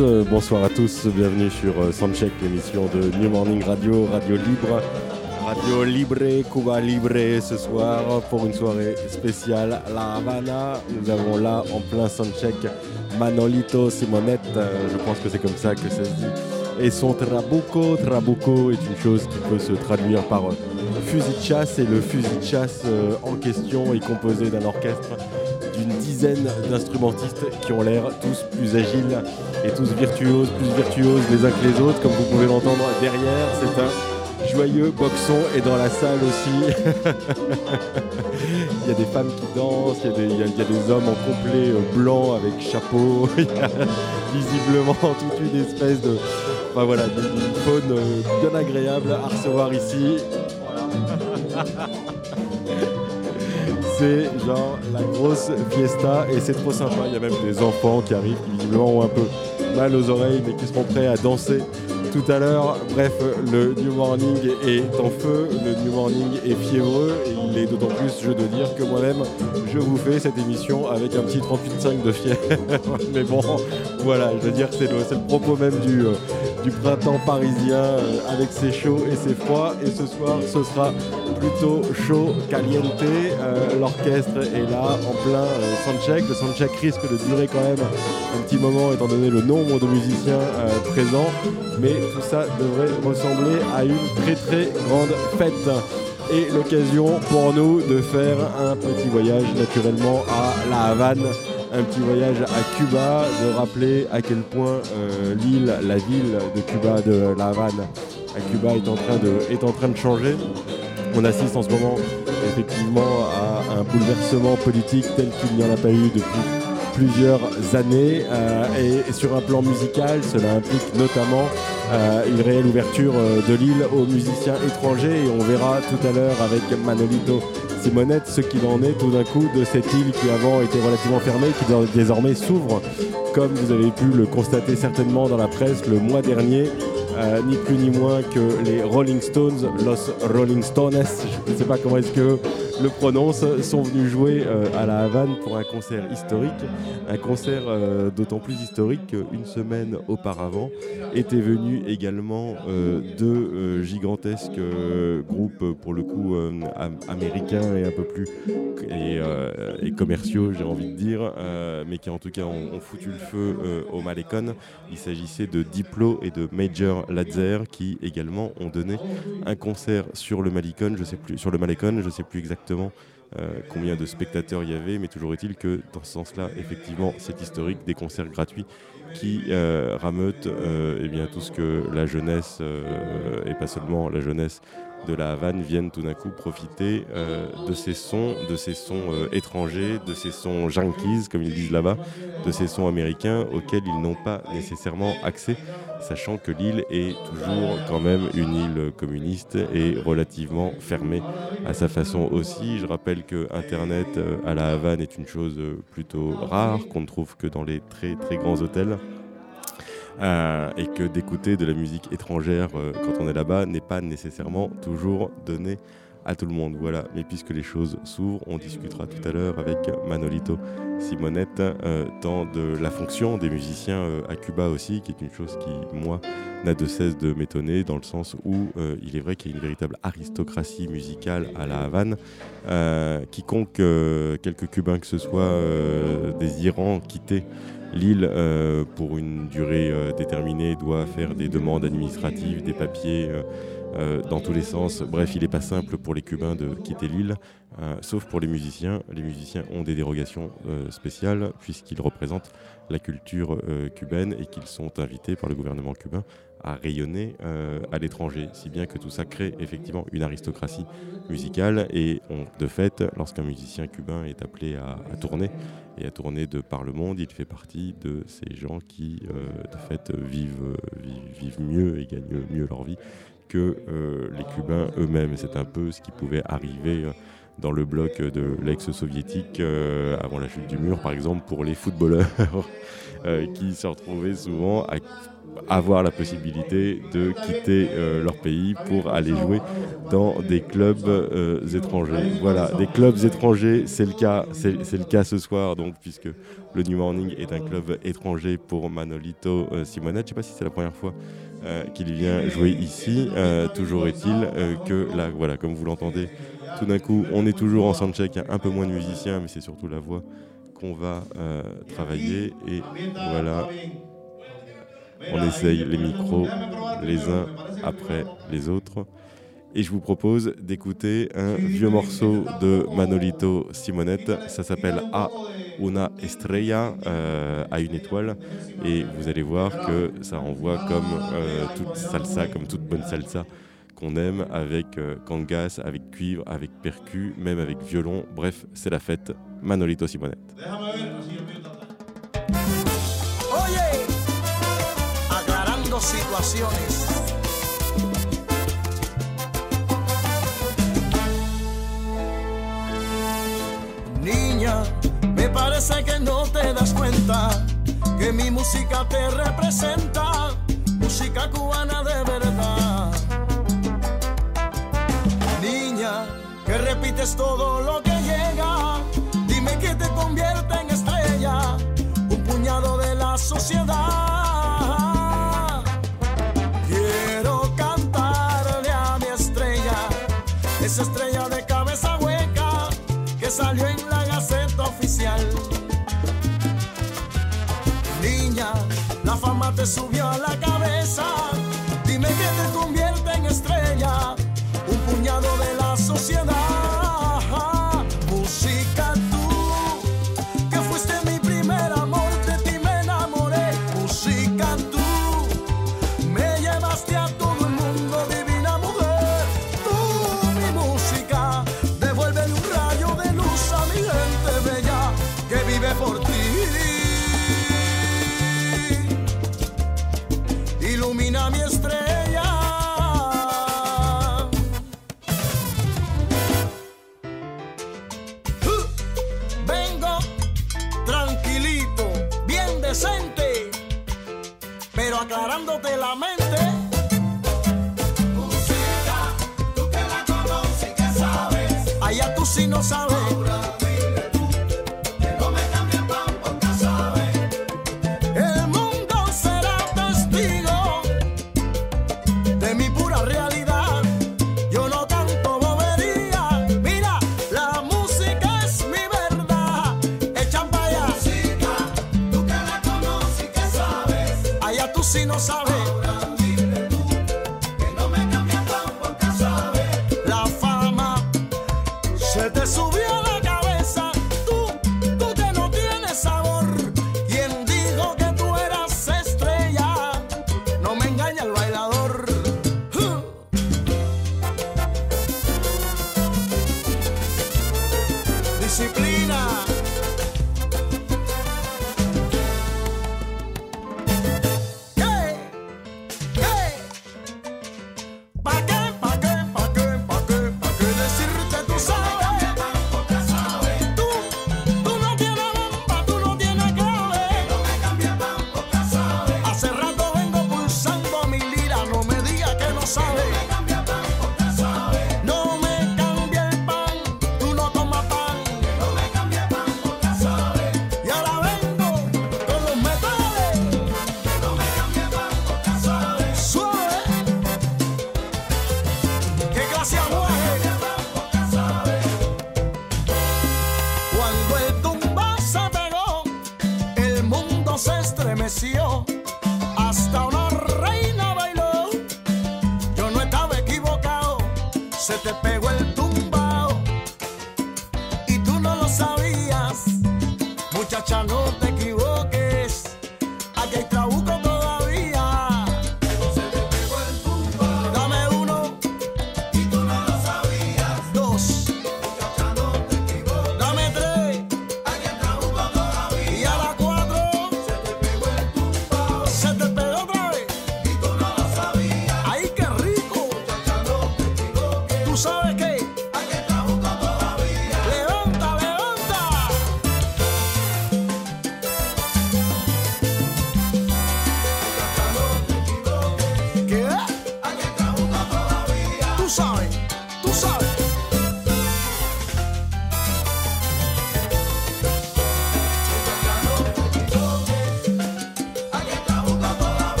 euh, bonsoir à tous, bienvenue sur euh, Soundcheck, l'émission de New Morning Radio, Radio Libre. Radio Libre, Cuba Libre ce soir pour une soirée spéciale La Havana. Nous avons là en plein soundcheck Manolito Simonette, euh, je pense que c'est comme ça que ça se dit. Et son trabuco, trabuco est une chose qui peut se traduire par fusil de chasse et le fusil de chasse en question est composé d'un orchestre d'une dizaine d'instrumentistes qui ont l'air tous plus agiles et tous virtuoses, plus virtuoses les uns que les autres, comme vous pouvez l'entendre derrière. C'est un joyeux boxon et dans la salle aussi. il y a des femmes qui dansent, il y a des, hommes en complet euh, blanc avec chapeau. Il y a visiblement toute une espèce de. Enfin voilà, faune euh, bien agréable à recevoir ici. C'est genre la grosse fiesta et c'est trop sympa. Il y a même des enfants qui arrivent qui visiblement ont un peu mal aux oreilles mais qui seront prêts à danser tout à l'heure. Bref, le New Morning est en feu, le New Morning est fiévreux et il est d'autant plus, je dois dire, que moi-même, je vous fais cette émission avec un petit 38,5 de fièvre. mais bon, voilà, je veux dire que c'est le, propos même du, euh, du printemps parisien euh, avec ses chauds et ses froids. Et ce soir, ce sera plutôt chaud, caliente. Euh, L'orchestre est là en plein euh, soundcheck. Le soundcheck risque de durer quand même un petit moment étant donné le nombre de musiciens euh, présents. Mais tout ça devrait ressembler à une très très grande fête. Et l'occasion pour nous de faire un petit voyage naturellement à La Havane, un petit voyage à Cuba, de rappeler à quel point euh, l'île, la ville de Cuba, de La Havane, à Cuba est en train de, est en train de changer. On assiste en ce moment effectivement à un bouleversement politique tel qu'il n'y en a pas eu depuis plusieurs années euh, et, sur un plan musical cela implique notamment euh, une réelle ouverture euh, de l'île aux musiciens étrangers et on verra tout à l'heure avec Manolito Simonette ce qu'il en est tout d'un coup de cette île qui avant était relativement fermée qui désormais s'ouvre. Comme vous avez pu le constater certainement dans la presse le mois dernier ni plus ni moins que les Rolling Stones, Los Rolling Stones, je ne sais pas comment est-ce que le prononce, sont venus jouer euh, à la Havane pour un concert historique. Un concert euh, d'autant plus historique qu'une semaine auparavant étaient venus également euh, deux gigantesques groupes, pour le coup am- américains et un peu plus commerciaux, j'ai envie de dire, mais qui en tout cas ont, foutu le feu au Malecon. Il s'agissait de Diplo et de Major Lazer qui également ont donné un concert sur le Malecon, je sais sur le Malecon, je sais plus exactement euh, combien de spectateurs il y avait, mais toujours est-il que dans ce sens-là, effectivement, c'est historique, des concerts gratuits qui euh, rameutent euh, eh bien, tout ce que la jeunesse, et pas seulement la jeunesse de la Havane, viennent tout d'un coup profiter euh, de ces sons, de ces sons euh, étrangers, de ces sons yankees, comme ils disent là-bas, de ces sons américains auxquels ils n'ont pas nécessairement accès, sachant que l'île est toujours quand même une île communiste et relativement fermée à sa façon aussi. Je rappelle que Internet euh, à la Havane est une chose plutôt rare, qu'on ne trouve que dans les très très grands hôtels. Euh, et que d'écouter de la musique étrangère euh, quand on est là-bas n'est pas nécessairement toujours donné à tout le monde. Voilà, mais puisque les choses s'ouvrent, on discutera tout à l'heure avec Manolito Simonette, euh, de la fonction des musiciens euh, à Cuba aussi, qui est une chose qui, moi, n'a de cesse de m'étonner, dans le sens où il est vrai qu'il y a une véritable aristocratie musicale à la Havane. Quiconque, euh, quelque Cubain que ce soit, désirant quitter l'île euh, pour une durée euh, déterminée doit faire des demandes administratives, des papiers euh, dans tous les sens. Bref, il n'est pas simple pour les Cubains de quitter l'île, sauf pour les musiciens. Les musiciens ont des dérogations spéciales puisqu'ils représentent la culture cubaine et qu'ils sont invités par le gouvernement cubain à rayonner euh, à l'étranger, si bien que tout ça crée effectivement une aristocratie musicale et on- de fait, lorsqu'un musicien cubain est appelé à, tourner et à tourner de par le monde, il fait partie de ces gens qui euh, de fait vivent, vivent, mieux et gagnent mieux leur vie que euh, les Cubains eux-mêmes. C'est un peu ce qui pouvait arriver dans le bloc de l'ex-soviétique avant la chute du mur, par exemple, pour les footballeurs qui se retrouvaient souvent à avoir la possibilité de quitter euh, leur pays pour aller jouer dans des clubs euh, étrangers. Voilà, des clubs étrangers, c'est le cas, c'est le cas ce soir, donc puisque le New Morning est un club étranger pour Manolito euh, Simonette. Je ne sais pas si c'est la première fois qu'il vient jouer ici. toujours est-il que là, voilà, comme vous l'entendez, tout d'un coup, on est toujours en soundcheck, il y a un peu moins de musiciens, mais c'est surtout la voix qu'on va travailler. Et voilà, on essaye les micros les uns après les autres. Et je vous propose d'écouter un vieux morceau de Manolito Simonette. Ça s'appelle A una estrella, euh, à une étoile. Et vous allez voir que ça renvoie comme euh, toute salsa, comme toute bonne salsa qu'on aime, avec euh, cangas, avec cuivre, avec percu, même avec violon. Bref, c'est la fête. Manolito Simonette. Situaciones. Niña, me parece que no te das cuenta que mi música te representa, música cubana de verdad. Niña, que repites todo lo que llega, dime que te convierte en te subió a la cabeza. Dime que te convierte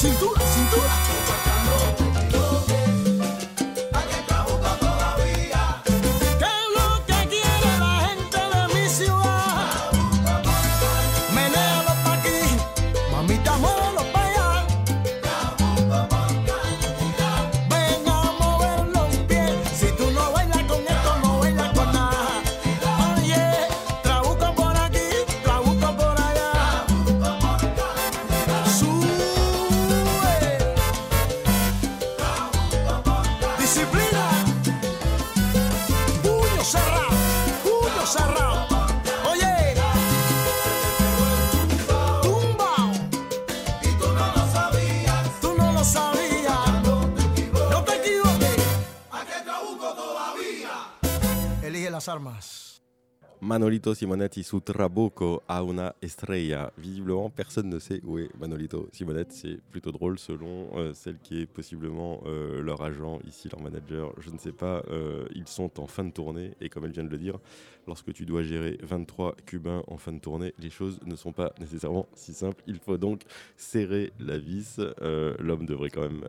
Cintura, Manolito Simonetti su Trabuco a una estrella. Visiblement, personne ne sait où est Manolito Simonetti. C'est plutôt drôle selon euh, celle qui est possiblement euh, leur agent, ici leur manager. Je ne sais pas. euh, ils sont en fin de tournée et comme elle vient de le dire, lorsque tu dois gérer 23 Cubains en fin de tournée, les choses ne sont pas nécessairement si simples. Il faut donc serrer la vis. L'homme devrait quand même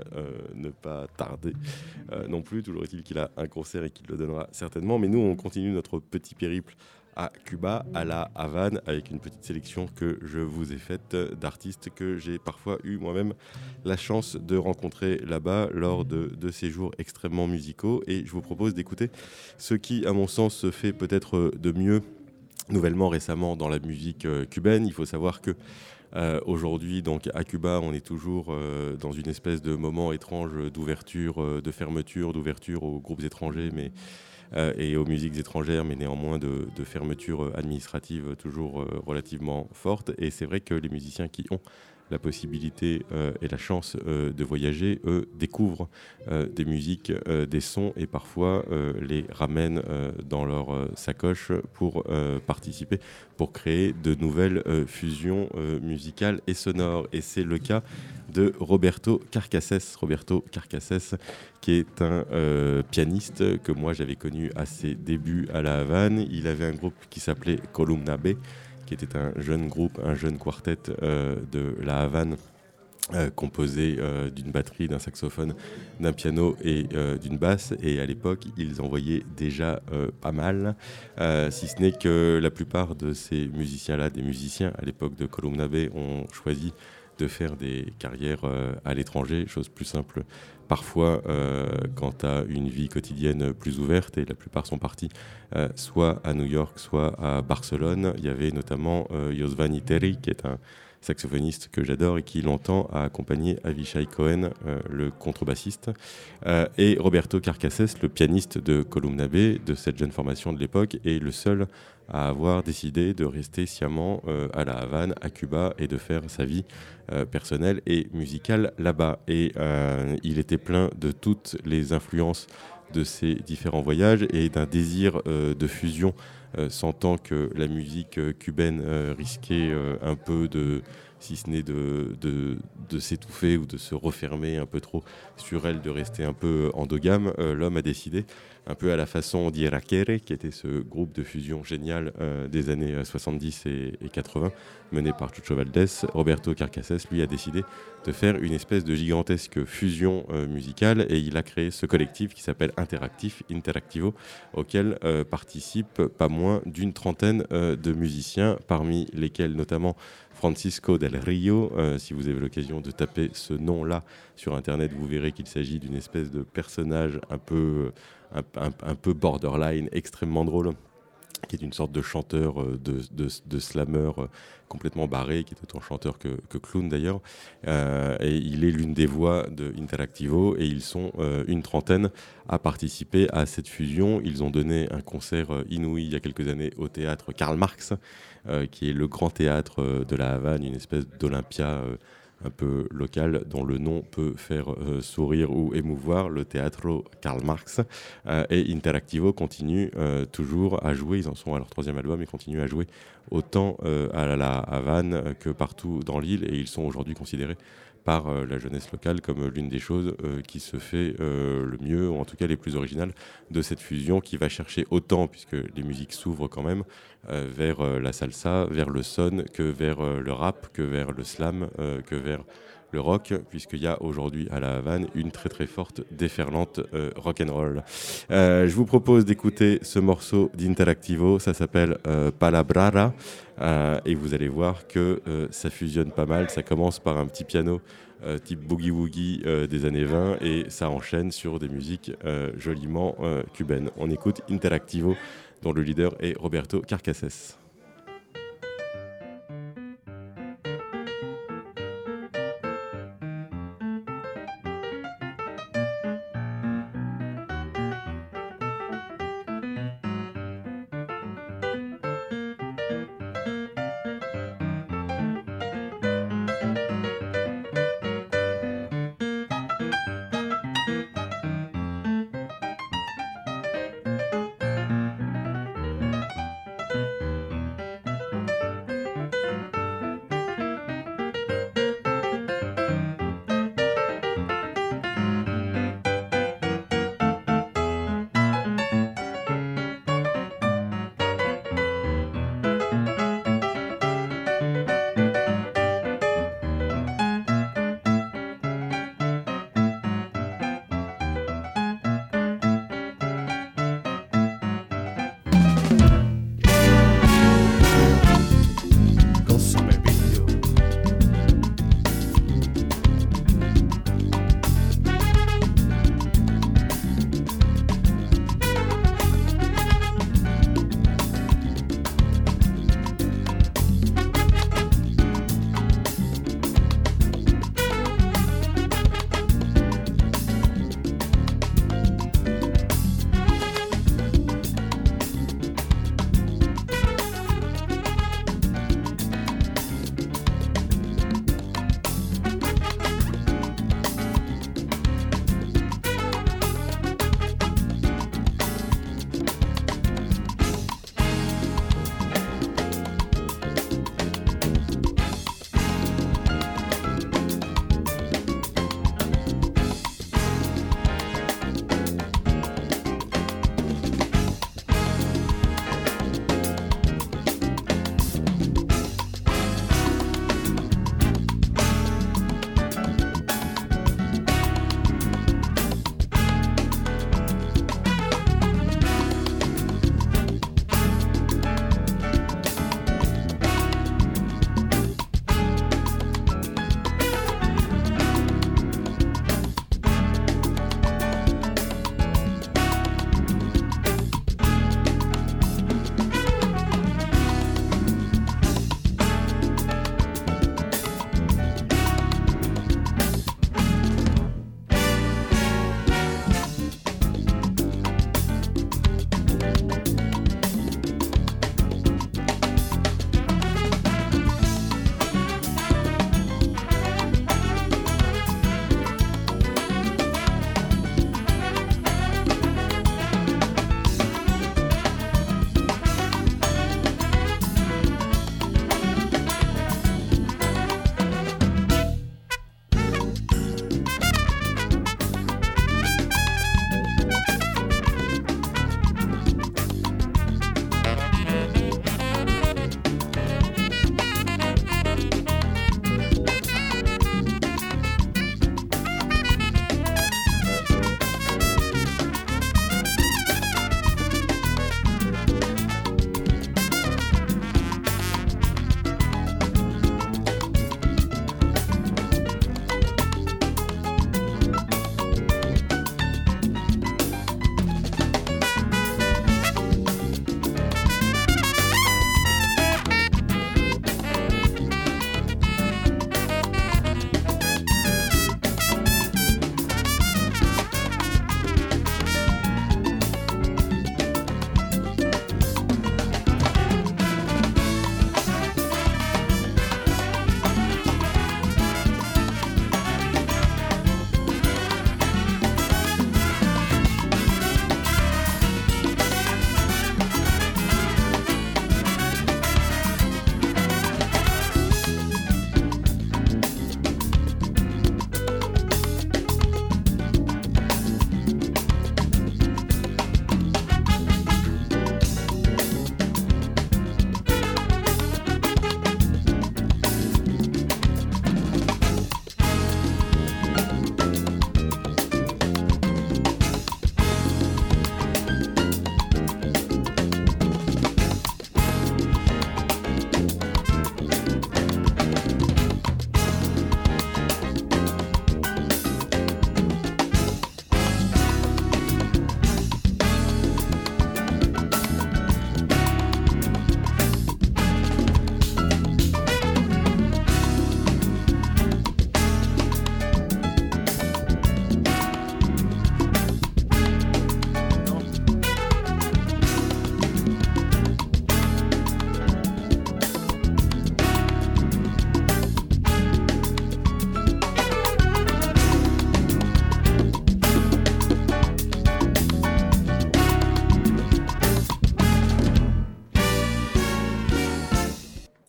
ne pas tarder non plus. Toujours est-il qu'il a un concert et qu'il le donnera certainement. Mais nous, on continue notre petit périple à Cuba, à la Havane, avec une petite sélection que je vous ai faite d'artistes que j'ai parfois eu moi-même la chance de rencontrer là-bas lors de, de séjours extrêmement musicaux. Et je vous propose d'écouter ce qui, à mon sens, se fait peut-être de mieux nouvellement récemment dans la musique euh, cubaine. Il faut savoir que euh, aujourd'hui, donc à Cuba, on est toujours euh, dans une espèce de moment étrange d'ouverture, de fermeture, d'ouverture aux groupes étrangers, mais et aux musiques étrangères, mais néanmoins de, de fermeture euh, administrative toujours euh, relativement forte. Et c'est vrai que les musiciens qui ont la possibilité euh, et la chance euh, de voyager, eux, découvrent euh, des musiques, euh, des sons et parfois euh, les ramènent euh, dans leur euh, sacoche pour euh, participer, pour créer de nouvelles euh, fusions euh, musicales et sonores. Et c'est le cas de Roberto Carcassès. Roberto Carcassès, qui est un euh, pianiste que moi j'avais connu à ses débuts à La Havane. Il avait un groupe qui s'appelait Columna B, qui était un jeune groupe, un jeune quartet euh, de La Havane. euh, composé d'une batterie, d'un saxophone, d'un piano et d'une basse. Et à l'époque, ils envoyaient déjà pas mal, si ce n'est que la plupart de ces musiciens-là, des musiciens à l'époque de Columna Bay, ont choisi de faire des carrières euh, à l'étranger, chose plus simple parfois euh, quand tu as une vie quotidienne plus ouverte et la plupart sont partis euh, soit à New York, soit à Barcelone. Il y avait notamment Josvan Iteri qui est un saxophoniste que j'adore et qui longtemps a accompagné Avishai Cohen, euh, le contrebassiste, euh, et Roberto Carcassès, le pianiste de Columna de cette jeune formation de l'époque, est le seul à avoir décidé de rester sciemment euh, à La Havane, à Cuba, et de faire sa vie personnelle et musicale là-bas. Et il était plein de toutes les influences de ces différents voyages et d'un désir de fusion, sentant que la musique euh, cubaine euh, risquait euh, un peu de, si ce n'est de, s'étouffer ou de se refermer un peu trop sur elle, de rester un peu endogame, euh, l'homme a décidé, un peu à la façon d'Irakere, qui était ce groupe de fusion génial euh, des années euh, 70 et, et 80, mené par Chucho Valdés, Roberto Carcassès, lui, a décidé de faire une espèce de gigantesque fusion euh, musicale et il a créé ce collectif qui s'appelle Interactif, Interactivo, auquel euh, participent pas moins d'une trentaine euh, de musiciens, parmi lesquels notamment Francisco del Rio. Euh, si vous avez l'occasion de taper ce nom-là sur Internet, vous verrez qu'il s'agit d'une espèce de personnage un peu, un, peu borderline, extrêmement drôle qui est une sorte de chanteur, euh, de, de, de slammer euh, complètement barré, qui est autant chanteur que, clown d'ailleurs. Euh, et il est l'une des voix de Interactivo et ils sont une trentaine à participer à cette fusion. Ils ont donné un concert inouï il y a quelques années au théâtre Karl Marx, qui est le grand théâtre de la Havane, une espèce d'Olympia un peu local dont le nom peut faire euh, sourire ou émouvoir, le Teatro Karl Marx. Euh, et Interactivo continue euh, toujours à jouer, ils en sont à leur troisième album, et continuent à jouer autant à la Havane que partout dans l'île, et ils sont aujourd'hui considérés par euh, la jeunesse locale comme l'une des choses euh, qui se fait euh, le mieux, ou en tout cas les plus originales de cette fusion qui va chercher autant, puisque les musiques s'ouvrent quand même, euh, vers euh, la salsa, vers le son, que vers euh, le rap, que vers le slam, euh, que vers le rock, puisqu'il y a aujourd'hui à la Havane une très très forte déferlante euh, rock and roll. Euh, je vous propose d'écouter ce morceau d'Interactivo, ça s'appelle euh, Palabrara, et vous allez voir que ça fusionne pas mal. Ça commence par un petit piano type boogie woogie des années 20 et ça enchaîne sur des musiques joliment cubaines. On écoute Interactivo, dont le leader est Roberto Carcasses.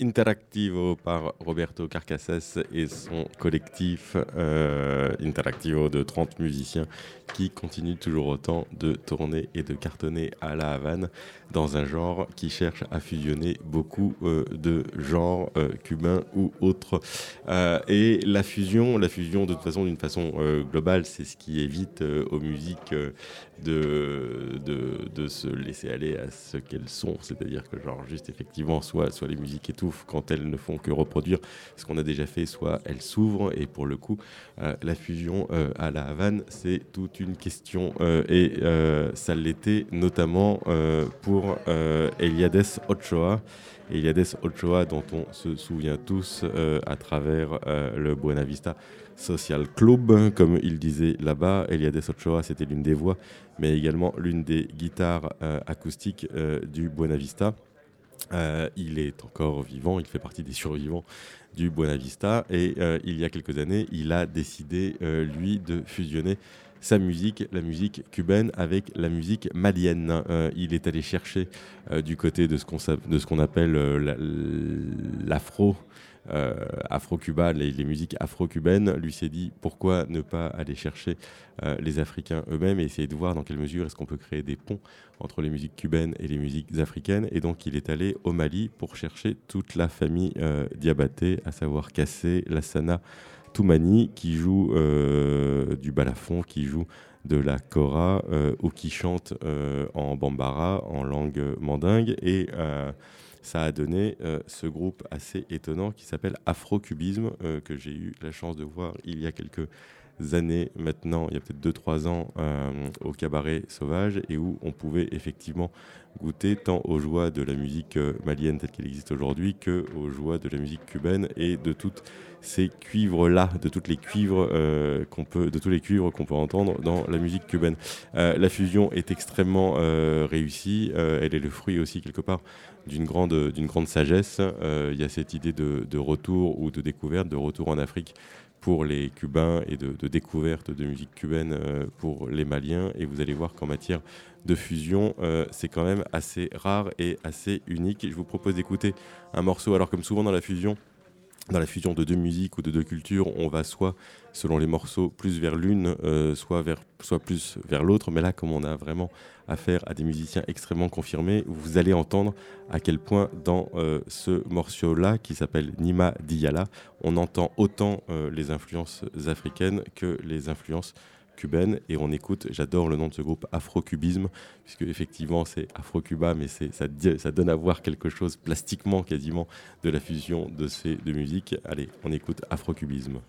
Interactivo par Roberto Carcassas et son collectif euh, Interactivo de 30 musiciens qui continuent toujours autant de tourner et de cartonner à la Havane dans un genre qui cherche à fusionner beaucoup euh, de genres euh, cubains ou autres. Et la fusion, la fusion de toute façon d'une façon globale, c'est ce qui évite aux musiques de, de, se laisser aller à ce qu'elles sont. C'est-à-dire que genre juste effectivement, soit, soit les musiques étouffent quand elles ne font que reproduire ce qu'on a déjà fait, soit elles s'ouvrent. Et pour le coup, la fusion à la Havane, c'est toute une question. et ça l'était notamment pour euh, Eliades Ochoa. Eliades Ochoa, dont on se souvient tous euh, à travers euh, le Buena Vista Social Club, comme il disait là-bas. Eliades Ochoa, c'était l'une des voix, mais également l'une des guitares acoustiques du Buena Vista. il est encore vivant, il fait partie des survivants du Buena Vista et il y a quelques années, il a décidé, lui, de fusionner sa musique, la musique cubaine, avec la musique malienne. Euh, il est allé chercher euh, du côté de ce qu'on appelle euh, l'afro. Afro-Cuba, les, musiques afro-cubaines, lui s'est dit pourquoi ne pas aller chercher les Africains eux-mêmes et essayer de voir dans quelle mesure est-ce qu'on peut créer des ponts entre les musiques cubaines et les musiques africaines. Et donc il est allé au Mali pour chercher toute la famille Diabaté, à savoir Kassé, Lassana, Toumani qui joue euh, du balafon, qui joue de la kora euh, ou qui chante euh, en bambara, en langue mandingue. Et ça a donné ce groupe assez étonnant qui s'appelle Afro-Cubisme, que j'ai eu la chance de voir il y a quelques années maintenant, il y a peut-être 2-3 ans, au cabaret sauvage, et où on pouvait effectivement goûter tant aux joies de la musique malienne telle qu'elle existe aujourd'hui que aux joies de la musique cubaine et de toutes ces cuivres-là, de toutes les cuivres euh, qu'on peut, de tous les cuivres qu'on peut entendre dans la musique cubaine. Euh, la fusion est extrêmement euh, réussie. elle est le fruit aussi quelque part d'une grande, d'une grande sagesse. Il y a cette idée de, retour ou de découverte, de retour en Afrique pour les Cubains et de découverte de musique cubaine pour les Maliens. Et vous allez voir qu'en matière de fusion, c'est quand même assez rare et assez unique. Je vous propose d'écouter un morceau, alors comme souvent dans la fusion, dans la fusion de deux musiques ou de deux cultures, on va soit, selon les morceaux, plus vers l'une, euh, soit, plus vers l'autre. Mais là, comme on a vraiment affaire à des musiciens extrêmement confirmés, vous allez entendre à quel point dans euh, ce morceau-là, qui s'appelle Nima Diyala, on entend autant euh, les influences africaines que les influences et on écoute, j'adore le nom de ce groupe Afro-Cubisme, puisque effectivement c'est Afro-Cuba, mais ça, ça donne à voir quelque chose plastiquement quasiment de la fusion de ces deux musiques. Allez, on écoute Afro-Cubisme.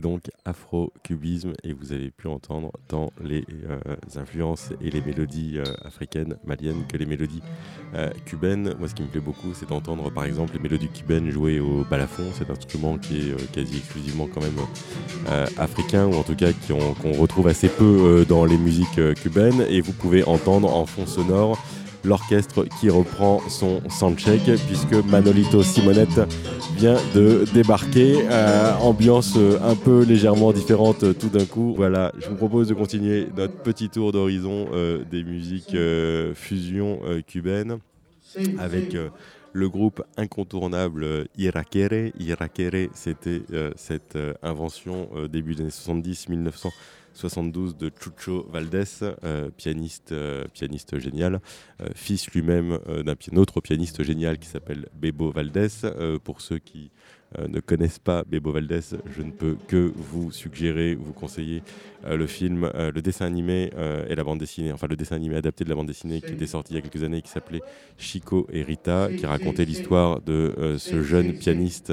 Donc Afro-Cubisme et vous avez pu entendre dans les euh, influences et les mélodies euh, africaines, maliennes, que les mélodies euh, cubaines. Moi, ce qui me plaît beaucoup, c'est d'entendre par exemple les mélodies cubaines jouées au balafon, cet instrument qui est quasi exclusivement quand même africain ou en tout cas qu'on retrouve assez peu dans les musiques cubaines. Et vous pouvez entendre en fond sonore l'orchestre qui reprend son soundcheck puisque Manolito Simonette vient de débarquer. Euh, ambiance euh, un peu légèrement différente euh, tout d'un coup. Voilà, je vous propose de continuer notre petit tour d'horizon des musiques fusion cubaines avec le groupe incontournable Irakere. Irakere, c'était cette invention début des années 70, 1900 72 de Chucho Valdés, euh, pianiste, euh, pianiste génial, euh, fils lui-même d'un autre pianiste génial qui s'appelle Bebo Valdés. pour ceux qui ne connaissent pas Bebo Valdés, je ne peux que vous suggérer, vous conseiller euh, le film, euh, le dessin animé et la bande dessinée, enfin le dessin animé adapté de la bande dessinée qui était sorti il y a quelques années, qui s'appelait Chico et Rita, qui racontait l'histoire de ce jeune pianiste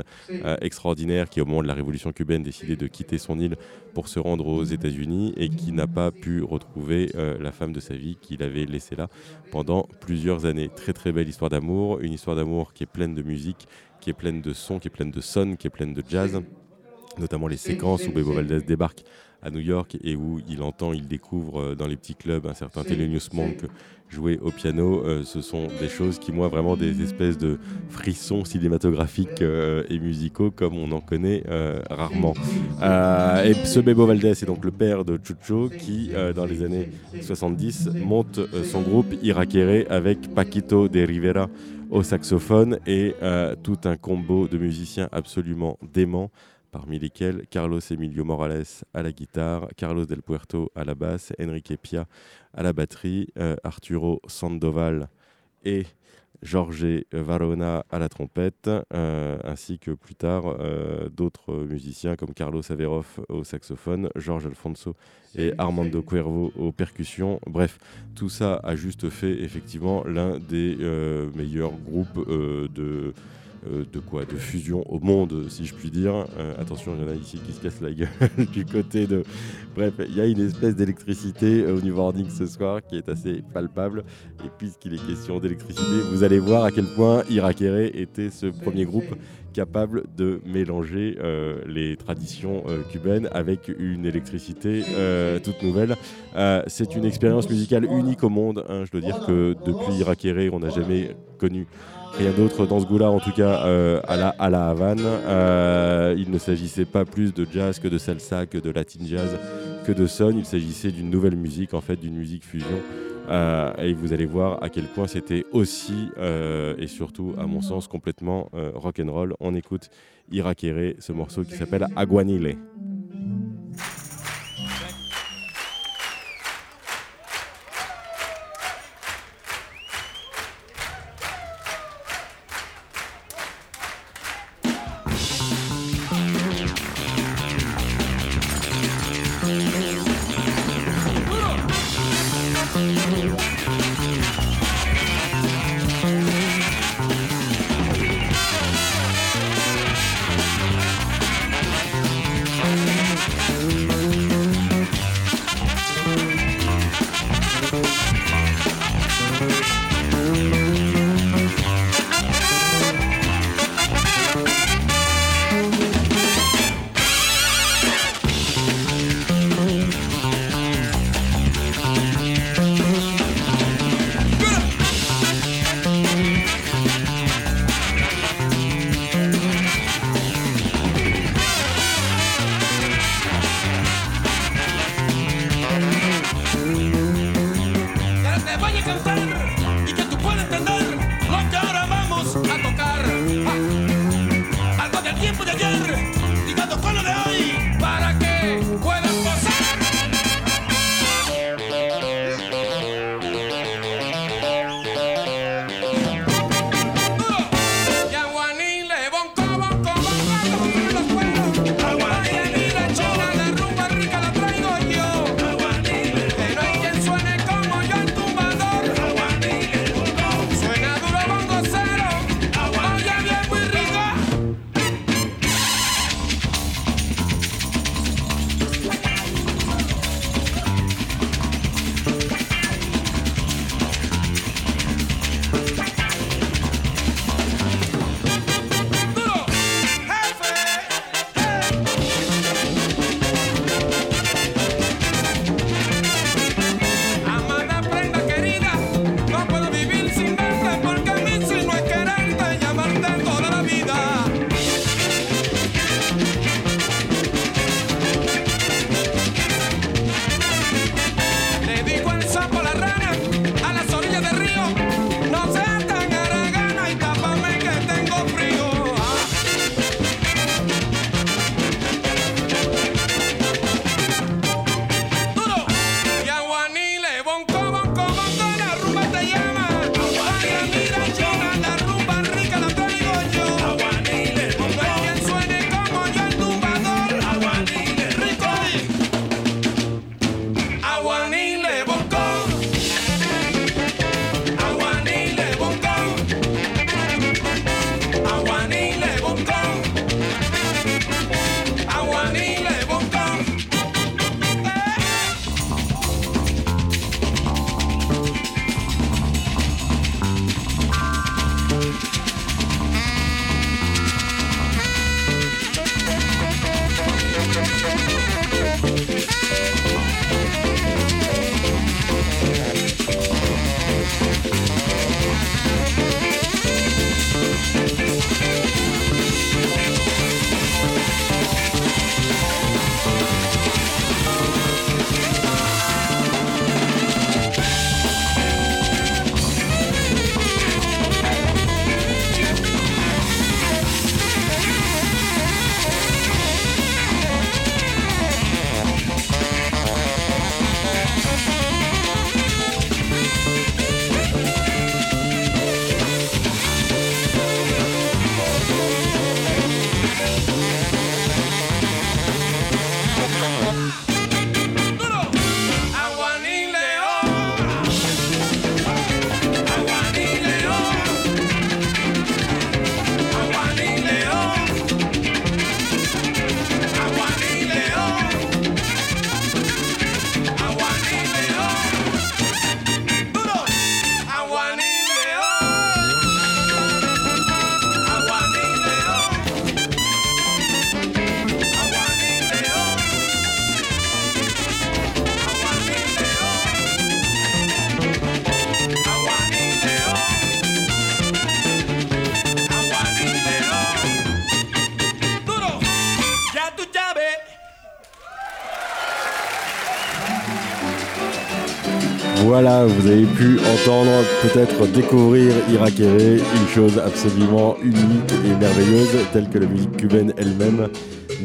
extraordinaire qui, au moment de la révolution cubaine, décidait de quitter son île pour se rendre aux États-Unis et qui n'a pas pu retrouver la femme de sa vie qu'il avait laissée là pendant plusieurs années. Très très belle histoire d'amour, une histoire d'amour qui est pleine de musique qui est pleine de sons, qui est pleine de son, qui est pleine de jazz, notamment les séquences où Bebo Valdez débarque à New York et où il entend, il découvre euh, dans les petits clubs un certain Thelonious Monk jouer au piano. Euh, ce sont des choses qui, moi, vraiment des espèces de frissons cinématographiques euh, et musicaux comme on en connaît rarement. et ce Bebo Valdez est donc le père de Chucho qui, dans les années 70, monte son groupe Irakere avec Paquito de Rivera au saxophone et euh, tout un combo de musiciens absolument dément, parmi lesquels Carlos Emilio Morales à la guitare, Carlos Del Puerto à la basse, Enrique Pia à la batterie, euh, Arturo Sandoval et Jorge Varona à la trompette, euh, ainsi que plus tard euh, d'autres musiciens comme Carlos Averoff au saxophone, George Alfonso et Armando Cuervo aux percussions. Bref, tout ça a juste fait effectivement l'un des euh, meilleurs groupes de de quoi De fusion au monde, si je puis dire. Euh, attention, il y en a ici qui se cassent la gueule du côté de. Bref, il y a une espèce d'électricité au New Morning ce soir qui est assez palpable. Et puisqu'il est question d'électricité, vous allez voir à quel point Irakere était ce premier groupe capable de mélanger euh, les traditions cubaines avec une électricité toute nouvelle. c'est une expérience musicale unique au monde. Hein. Je dois dire que depuis Irakere, on n'a jamais connu rien d'autre dans ce goût-là, en tout cas euh, à, la, à la Havane. Euh, il ne s'agissait pas plus de jazz que de salsa, que de latin jazz, que de son. Il s'agissait d'une nouvelle musique, en fait, d'une musique fusion. Euh, et vous allez voir à quel point c'était aussi et surtout, à mon sens, complètement rock and roll. On écoute Irakere, ce morceau qui s'appelle Aguanile. Peut-être découvrir Irakere, une chose absolument unique et merveilleuse, telle que la musique cubaine elle-même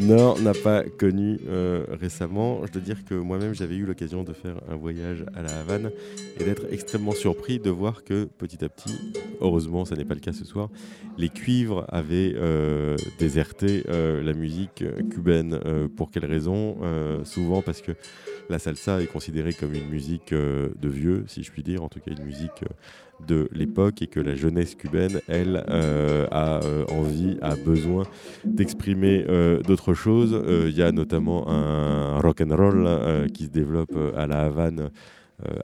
n'en a pas connu euh, récemment. Je dois dire que moi-même, j'avais eu l'occasion de faire un voyage à la Havane et d'être extrêmement surpris de voir que petit à petit, heureusement, ça n'est pas le cas ce soir, les cuivres avaient euh, déserté euh, la musique cubaine. pour quelles raisons Souvent parce que la salsa est considérée comme une musique de vieux, si je puis dire, en tout cas une musique de l'époque et que la jeunesse cubaine, elle, euh, a euh, envie, a besoin d'exprimer euh, d'autres choses. Il y a notamment un rock and roll qui se développe à la Havane.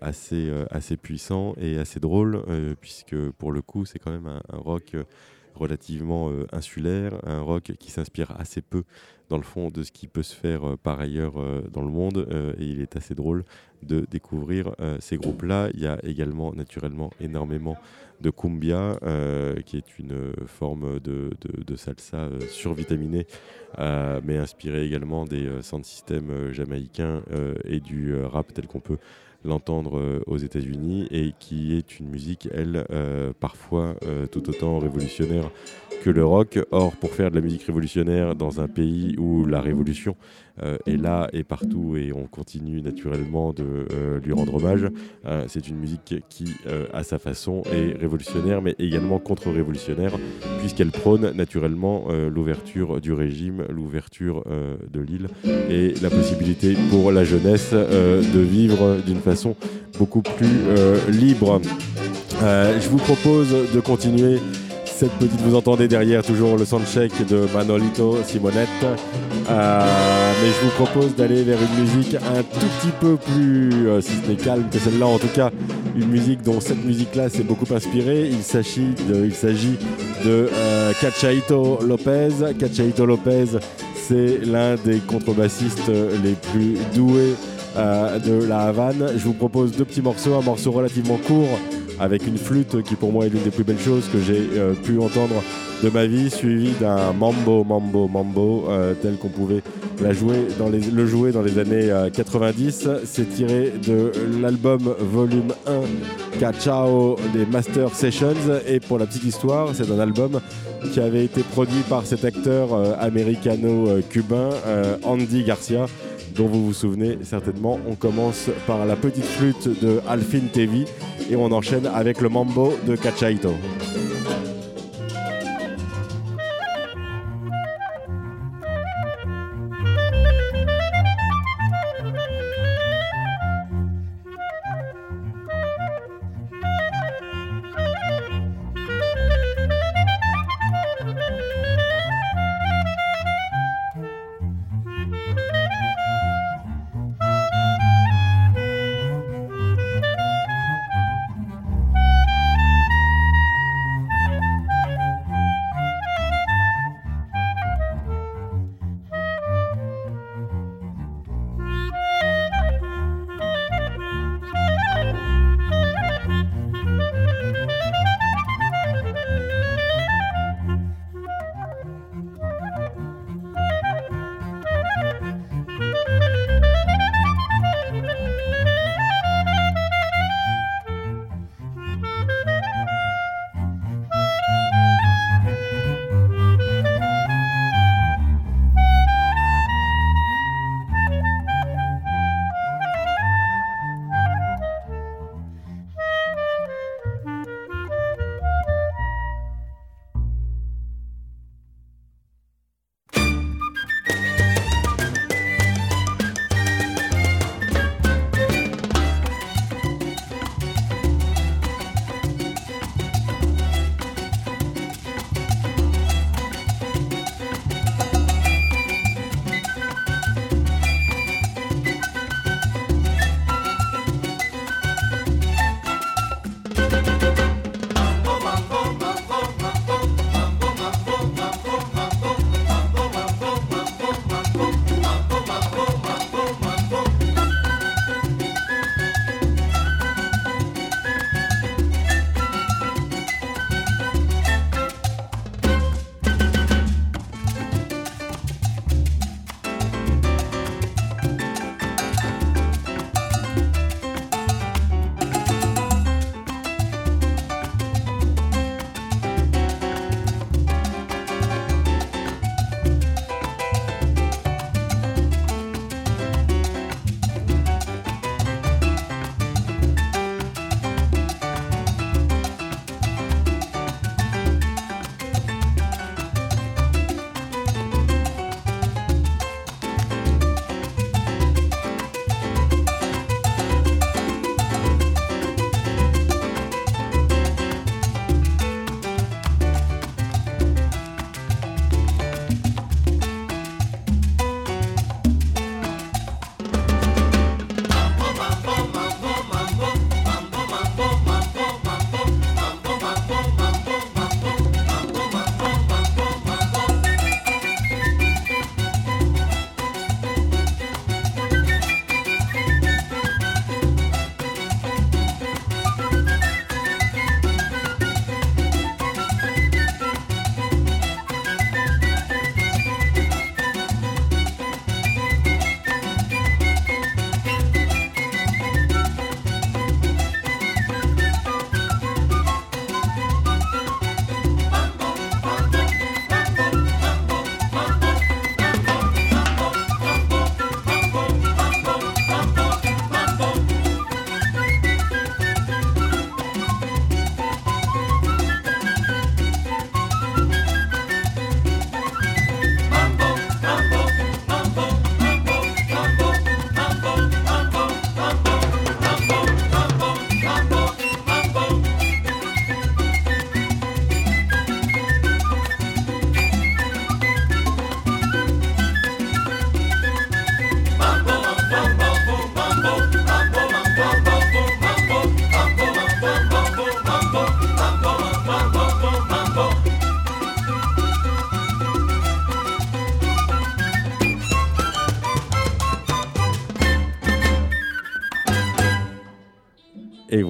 assez puissant et assez drôle, puisque pour le coup, c'est quand même un, rock relativement insulaire, un rock qui s'inspire assez peu dans le fond de ce qui peut se faire par ailleurs dans le monde, et il est assez drôle de découvrir euh, ces groupes-là. Il y a également naturellement énormément de cumbia, euh, qui est une forme de, salsa euh, survitaminée, mais inspirée également des sound systems jamaïcains et du rap tel qu'on peut l'entendre aux États-Unis et qui est une musique, elle, parfois tout autant révolutionnaire que le rock. Or, pour faire de la musique révolutionnaire dans un pays où la révolution euh, est là et partout et on continue naturellement de euh, lui rendre hommage, euh, c'est une musique qui, à sa façon, est révolutionnaire mais également contre-révolutionnaire puisqu'elle prône naturellement l'ouverture du régime, l'ouverture de l'île et la possibilité pour la jeunesse de vivre d'une façon beaucoup plus libre. je vous propose de continuer cette petite, vous entendez derrière toujours le soundcheck de Manolito Simonette. Euh, mais je vous propose d'aller vers une musique un tout petit peu plus, euh, si ce n'est calme que celle-là, en tout cas une musique dont cette musique-là s'est beaucoup inspirée. Il s'agit de, il s'agit de euh, Cachaito Lopez. Cachaito Lopez, c'est l'un des contrebassistes les plus doués de la Havane. Je vous propose deux petits morceaux, un morceau relativement court avec une flûte qui pour moi est l'une des plus belles choses que j'ai euh, pu entendre de ma vie, suivi d'un mambo, mambo, mambo, euh, tel qu'on pouvait la jouer dans le jouer dans les années 90. Euh, C'est tiré de l'album volume 1 Cachao des Master Sessions. Et pour la petite histoire, c'est un album qui avait été produit par cet acteur américano-cubain Andy Garcia dont vous vous souvenez certainement. On commence par la petite flûte de Alfin Tevi et on enchaîne avec le mambo de Cachaito.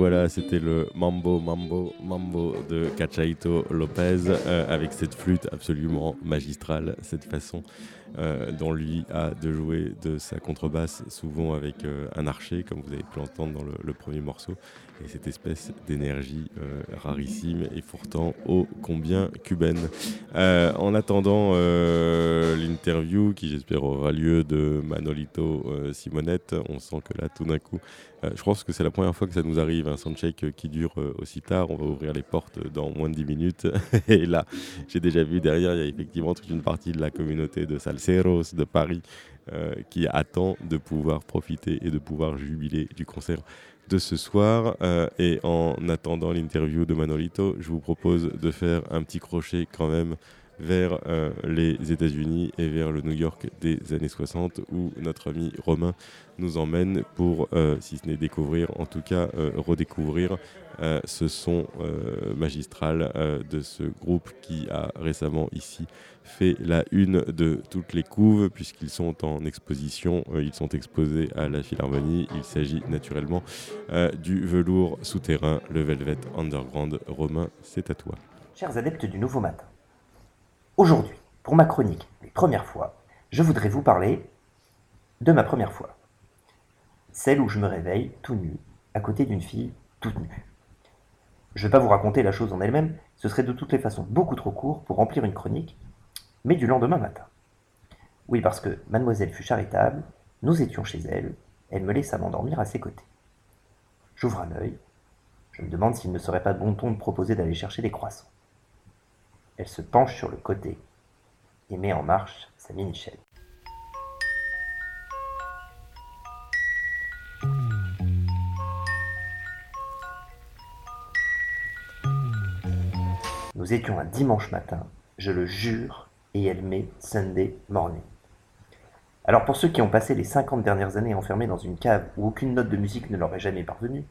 Voilà, c'était le Mambo, Mambo, Mambo de Cachaito Lopez euh, avec cette flûte absolument magistrale, cette façon euh, dont lui a de jouer de sa contrebasse, souvent avec euh, un archer, comme vous avez pu l'entendre dans le, premier morceau, et cette espèce d'énergie euh, rarissime et pourtant ô combien cubaine. en attendant l'interview, qui j'espère aura lieu de Manolito Simonette, on sent que là, tout d'un coup, je pense que c'est la première fois que ça nous arrive, un soundcheck qui dure aussi tard. On va ouvrir les portes dans moins de 10 minutes. Et là, j'ai déjà vu derrière, il y a effectivement toute une partie de la communauté de de Paris euh, qui attend de pouvoir profiter et de pouvoir jubiler du concert de ce soir. Euh, et en attendant l'interview de Manolito, je vous propose de faire un petit crochet quand même vers euh, les États-Unis et vers le New York des années 60 où notre ami Romain nous emmène pour, si ce n'est découvrir, en tout cas redécouvrir ce son magistral de ce groupe qui a récemment ici fait la une de toutes les couves puisqu'ils sont en exposition, euh, ils sont exposés à la Philharmonie. Il s'agit naturellement euh, du velours souterrain, le Velvet Underground. Romain, c'est à toi. Chers adeptes du Nouveau Matin, aujourd'hui, pour ma chronique, les premières fois, je voudrais vous parler de ma première fois. Celle où je me réveille tout nu, à côté d'une fille toute nue. Je ne vais pas vous raconter la chose en elle-même, ce serait de toutes les façons beaucoup trop court pour remplir une chronique, mais du lendemain matin. Oui, parce que mademoiselle fut charitable, nous étions chez elle, elle me laissa m'endormir à ses côtés. J'ouvre un œil, je me demande s'il ne serait pas bon ton de proposer d'aller chercher des croissants. Elle se penche sur le côté et met en marche sa mini-chaîne. Nous étions un dimanche matin, je le jure, et elle met Sunday Morning. Alors pour ceux qui ont passé les 50 dernières années enfermés dans une cave où aucune note de musique ne leur est jamais parvenue,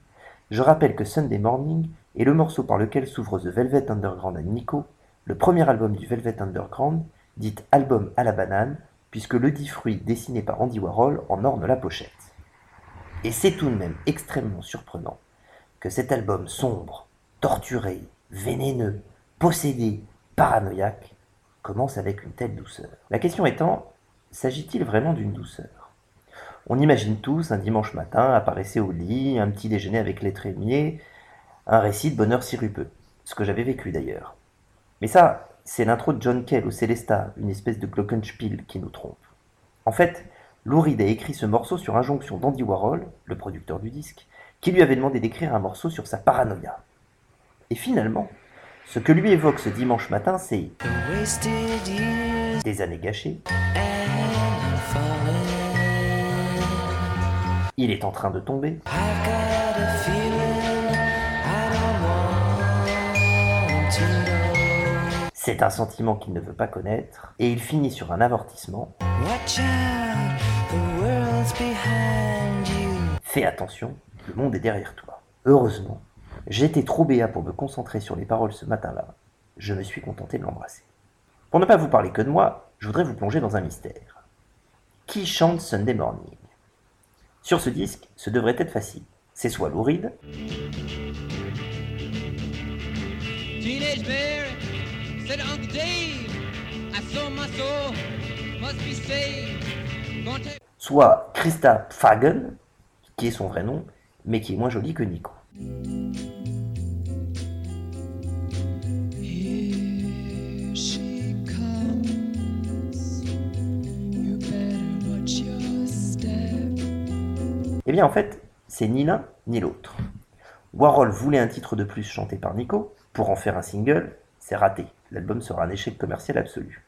je rappelle que Sunday Morning est le morceau par lequel s'ouvre The Velvet Underground à Nico, le premier album du Velvet Underground, dit album à la banane, puisque le dit fruit dessiné par Andy Warhol en orne la pochette. Et c'est tout de même extrêmement surprenant que cet album sombre, torturé, vénéneux, possédé, paranoïaque, commence avec une telle douceur. La question étant, s'agit-il vraiment d'une douceur? On imagine tous un dimanche matin apparaissait au lit, un petit déjeuner avec les trémiers, un récit de bonheur sirupeux, ce que j'avais vécu d'ailleurs. Mais ça, c'est l'intro de John Kell au Célesta, une espèce de glockenspiel qui nous trompe. En fait, Lou Reed a écrit ce morceau sur injonction d'Andy Warhol, le producteur du disque, qui lui avait demandé d'écrire un morceau sur sa paranoïa. Et finalement, ce que lui évoque ce dimanche matin, c'est des années gâchées. Il est en train de tomber. C'est un sentiment qu'il ne veut pas connaître, et il finit sur un avortissement. Fais attention, le monde est derrière toi. Heureusement, J'étais trop béat pour me concentrer sur les paroles ce matin-là. Je me suis contenté de l'embrasser. Pour ne pas vous parler que de moi, je voudrais vous plonger dans un mystère. Qui chante Sunday Morning? Sur ce disque, ce devrait être facile. C'est soit Lou soit Christa Fagen, qui est son vrai nom, mais qui est moins joli que Nico. Eh bien, en fait, c'est ni l'un ni l'autre. Warhol voulait un titre de plus chanté par Nico pour en faire un single, c'est raté. L'album sera un échec commercial absolu.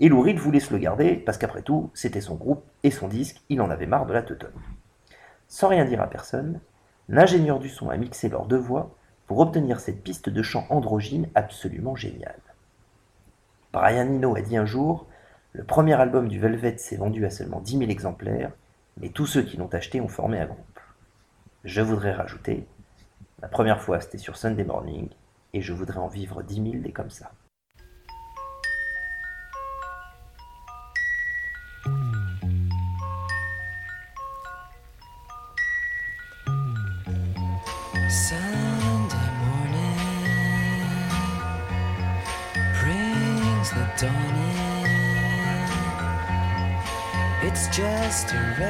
Et Lou Reed voulait se le garder parce qu'après tout, c'était son groupe et son disque, il en avait marre de la teutonne. Sans rien dire à personne, l'ingénieur du son a mixé leurs deux voix pour obtenir cette piste de chant androgyne absolument géniale. Brian Eno a dit un jour Le premier album du Velvet s'est vendu à seulement 10 000 exemplaires mais tous ceux qui l'ont acheté ont formé un groupe. Je voudrais rajouter, la première fois c'était sur Sunday Morning, et je voudrais en vivre dix mille des comme ça.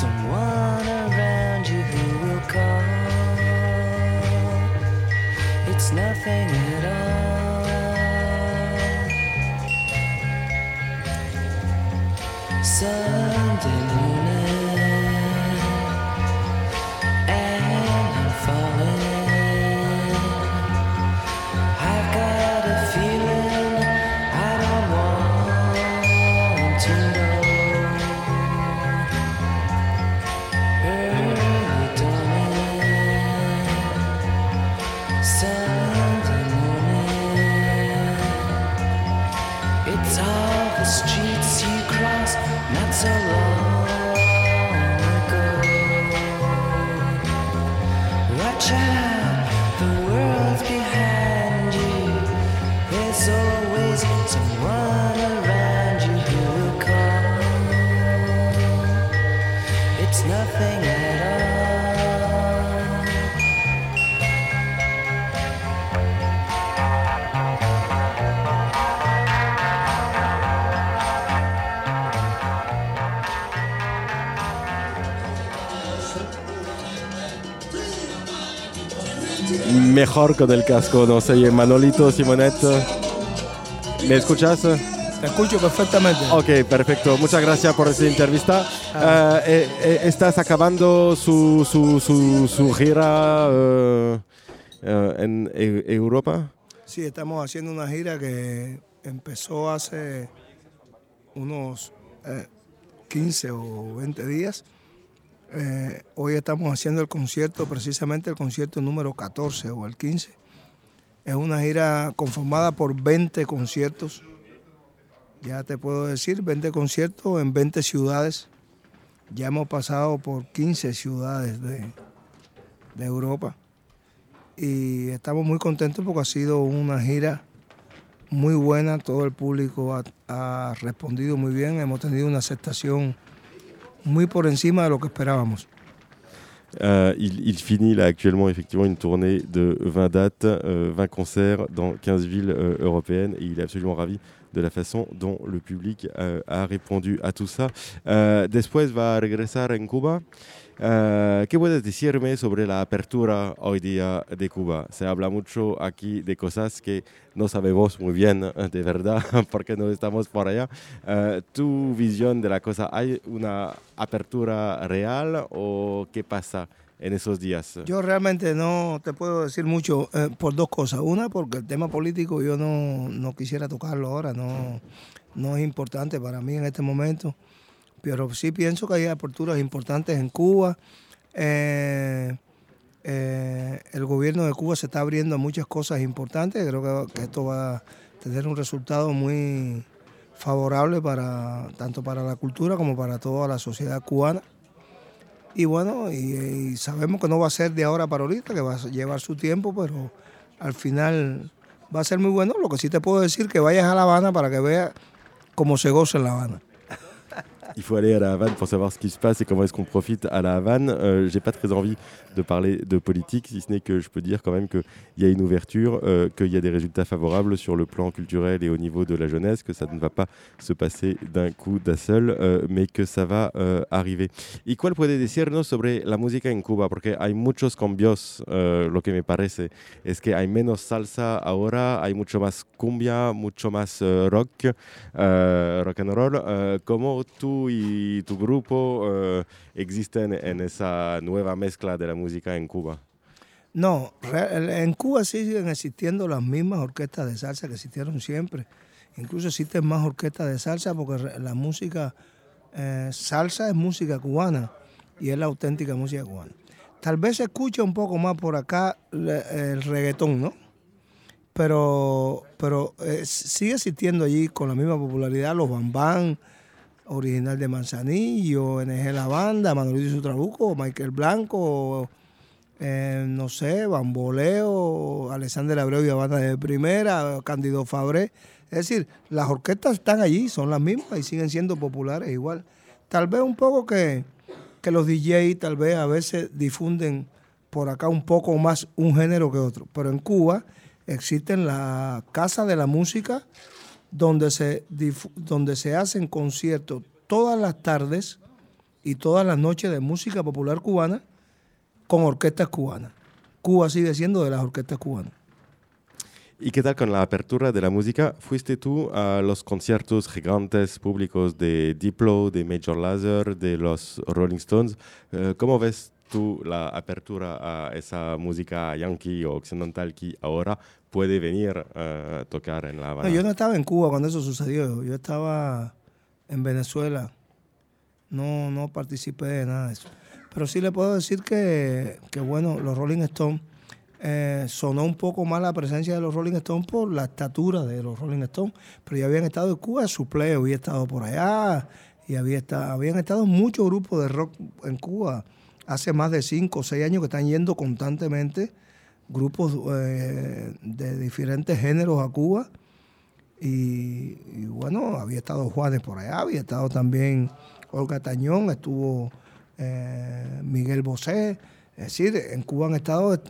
someone around you who will call. It's nothing at all. Sunday morning, Mejor con el casco, no sé, Manolito, Simonet. ¿Me escuchas? Te escucho perfectamente. Ok, perfecto. Muchas gracias por esta entrevista. Ah. Eh, eh, eh, ¿Estás acabando su, su, su, su gira en Eu- Europa? Sí, estamos haciendo una gira que empezó hace unos eh, 15 o 20 días. Eh, hoy estamos haciendo el concierto, precisamente el concierto número 14 o el 15. Es una gira conformada por 20 conciertos. Ya te puedo decir, 20 conciertos en 20 ciudades. Ya hemos pasado por 15 ciudades de, de Europa y estamos muy contentos porque ha sido una gira muy buena, todo el público ha, ha respondido muy bien, hemos tenido una aceptación muy por encima de lo que esperábamos. Euh, il, il finit là actuellement effectivement une tournée de 20 dates, euh, 20 concerts dans 15 villes euh, européennes et il est absolument ravi de la façon dont le public euh, a répondu a tout ça. Euh, después va a regresar en Cuba. Euh, ¿Qué puedes decirme sobre la apertura hoy día de Cuba? Se habla mucho aquí de cosas que no sabemos muy bien de verdad porque no estamos por allá. Euh, ¿Tu visión de la cosa, hay una apertura real o qué pasa en esos días? Yo realmente no te puedo decir mucho eh, por dos cosas. Una, porque el tema político yo no, no quisiera tocarlo ahora, no, no es importante para mí en este momento. Pero sí pienso que hay aperturas importantes en Cuba. Eh, eh, el gobierno de Cuba se está abriendo a muchas cosas importantes. Creo que, que esto va a tener un resultado muy favorable para tanto para la cultura como para toda la sociedad cubana. Y bueno, y, sabemos que no va a ser de ahora para ahorita, que va a llevar su tiempo, pero al final va a ser muy bueno. Lo que sí te puedo decir que vayas a La Habana para que veas cómo se goza en La Habana. Il faut aller à la Havane pour savoir ce qui se passe et comment est-ce qu'on profite à la Havane. Euh, J'ai pas très envie de parler de politique, si ce n'est que je peux dire quand même qu'il y a une ouverture, euh, qu'il y a des résultats favorables sur le plan culturel et au niveau de la jeunesse, que ça ne va pas se passer d'un coup d'un seul, euh, mais que ça va euh, arriver. ¿Y cuál puede decirnos sobre la música en Cuba? Porque hay muchos cambios, lo que me parece es que hay menos salsa ahora, hay mucho más cumbia, mucho más eh, rock, eh, rock and roll. Eh, ¿Cómo y tu grupo eh, existen en esa nueva mezcla de la música en Cuba? No, en Cuba siguen existiendo las mismas orquestas de salsa que existieron siempre. Incluso existen más orquestas de salsa porque la música eh, salsa es música cubana y es la auténtica música cubana. tal vez se escucha un poco más por acá el reggaetón, ¿no? Pero, pero eh, sigue existiendo allí con la misma popularidad los Bambán, original de Manzanillo, NG La Banda, Manolito y Trabuco, Michael Blanco, eh, no sé, Bamboleo, Alexander Abreu y la banda de primera, Candido Fabré. Es decir, las orquestas están allí, son las mismas y siguen siendo populares igual. Tal vez un poco que, que los DJ tal vez a veces difunden por acá un poco más un género que otro. Pero en Cuba existen las casas de la música donde se, donde se hacen conciertos todas las tardes y todas las noches de música popular cubana con orquestas cubanas. Cuba sigue siendo de las orquestas cubanas. ¿Y qué tal con la apertura de la música? ¿Fuiste tú a los conciertos gigantes públicos de Diplo, de Major Lazer, de los Rolling Stones? Eh, ¿Cómo ves tú la apertura a esa música yankee o occidental que ahora puede venir a tocar en La No, Habana? yo no estaba en Cuba cuando eso sucedió. Yo estaba en Venezuela. No, no participé de nada de eso. Pero sí le puedo decir que, que bueno, los Rolling Stones, eh, sonó un poco más la presencia de los Rolling Stones por la estatura de los Rolling Stones. Pero ya habían estado en Cuba, Supleo había estado por allá. Y había estado, habían estado muchos grupos de rock en Cuba. Hace más de cinco o seis años que están yendo constantemente grupos eh, de diferentes géneros a Cuba. Y, bueno, había estado Juanes por allá, había estado también Olga Tañón, estuvo eh, Miguel Bosé. Es decir, en Cuba han estado eh,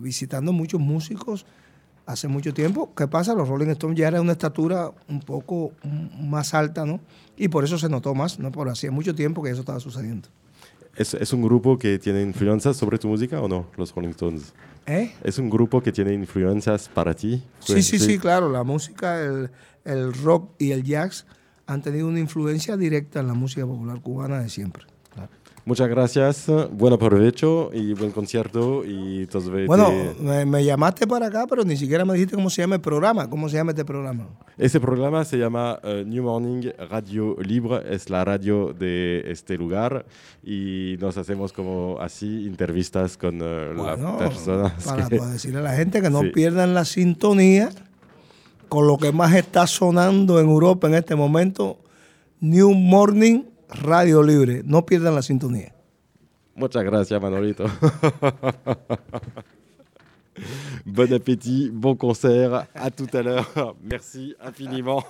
visitando muchos músicos hace mucho tiempo. ¿Qué pasa? Los Rolling Stones ya eran una estatura un poco mm, más alta, ¿no? Y por eso se notó más, ¿no? Por hacía mucho tiempo que eso estaba sucediendo. ¿Es, es un grupo que tiene influencias sobre tu música o no, los Rolling Stones? ¿Eh? ¿Es un grupo que tiene influencias para ti? Sí, sí, sí, claro. La música, el, el rock y el jazz han tenido una influencia directa en la música popular cubana de siempre. Muchas gracias, buen provecho y buen concierto y Bueno, me, me llamaste para acá, pero ni siquiera me dijiste cómo se llama el programa. ¿Cómo se llama este programa? Este programa se llama eh, New Morning Radio Libre, es la radio de este lugar y nos hacemos como así entrevistas con eh, Bueno, las personas. para, que- para decirle a la gente que no Sí. pierdan la sintonía con lo que más está sonando en Europa en este momento, New Morning Radio Libre. No pierdan la sintonía. Muchas gracias, Manolito. bon appétit, bon concert, à tout à l'heure. Merci infiniment.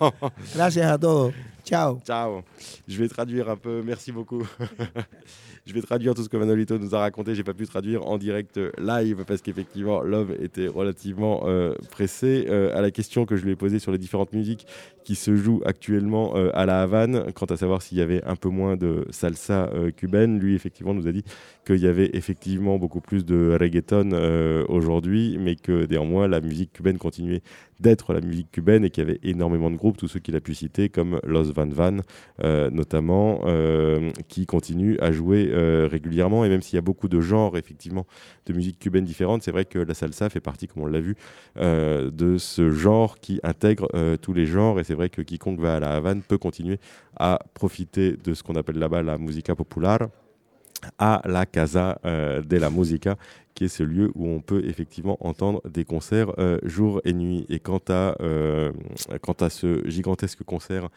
Gracias a todos. Chao. Ciao. Je vais traduire un peu. Merci beaucoup. je vais traduire tout ce que Manolito nous a raconté. J'ai pas pu traduire en direct euh, live parce qu'effectivement l'homme était relativement euh, pressé. Euh, à la question que je lui ai posée sur les différentes musiques qui se jouent actuellement à la Havane, quant à savoir s'il y avait un peu moins de salsa cubaine, lui effectivement nous a dit qu'il y avait effectivement beaucoup plus de reggaeton euh, aujourd'hui, mais que néanmoins la musique cubaine continuait d'être la musique cubaine et qu'il y avait énormément de groupes, tous ceux qu'il a pu citer, comme Los Van Van euh, notamment, euh, qui continuent à jouer régulièrement. Et même s'il y a beaucoup de genres, effectivement, de musique cubaine différentes, c'est vrai que la salsa fait partie, comme on l'a vu, de ce genre qui intègre tous les genres. Et c'est vrai que quiconque va à la Havane peut continuer à profiter de ce qu'on appelle là-bas la musica popular à la Casa euh, de la Musica, qui est ce lieu où on peut effectivement entendre des concerts euh, jour et nuit. Et quant à, euh, quant à ce gigantesque concert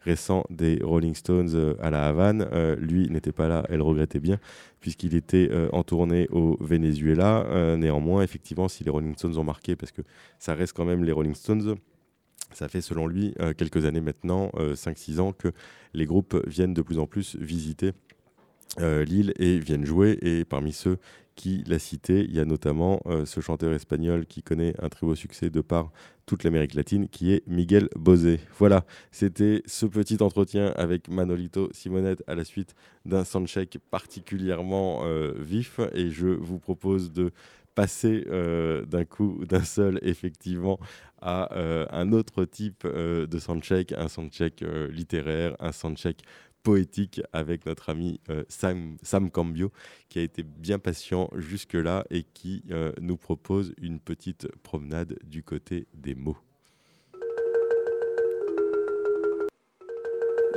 récent des Rolling Stones à la Havane, lui n'était pas là, elle regrettait bien, puisqu'il était en tournée au Venezuela. Néanmoins, effectivement, si les Rolling Stones ont marqué, parce que ça reste quand même les Rolling Stones, ça fait selon lui quelques années maintenant, 5-6 ans, que les groupes viennent de plus en plus visiter euh, l'île et viennent jouer. Et parmi ceux qui l'a cité, il y a notamment euh, ce chanteur espagnol qui connaît un très beau succès de par toute l'Amérique latine, qui est Miguel Bosé. Voilà, c'était ce petit entretien avec Manolito Simonette à la suite d'un soundcheck particulièrement euh, vif. Et je vous propose de passer d'un coup, d'un seul, effectivement, à un autre type de soundcheck, un soundcheck littéraire, un soundcheck poétique avec notre ami euh, Sam, Sam Cambio, qui a été bien patient jusque-là et qui euh, nous propose une petite promenade du côté des mots.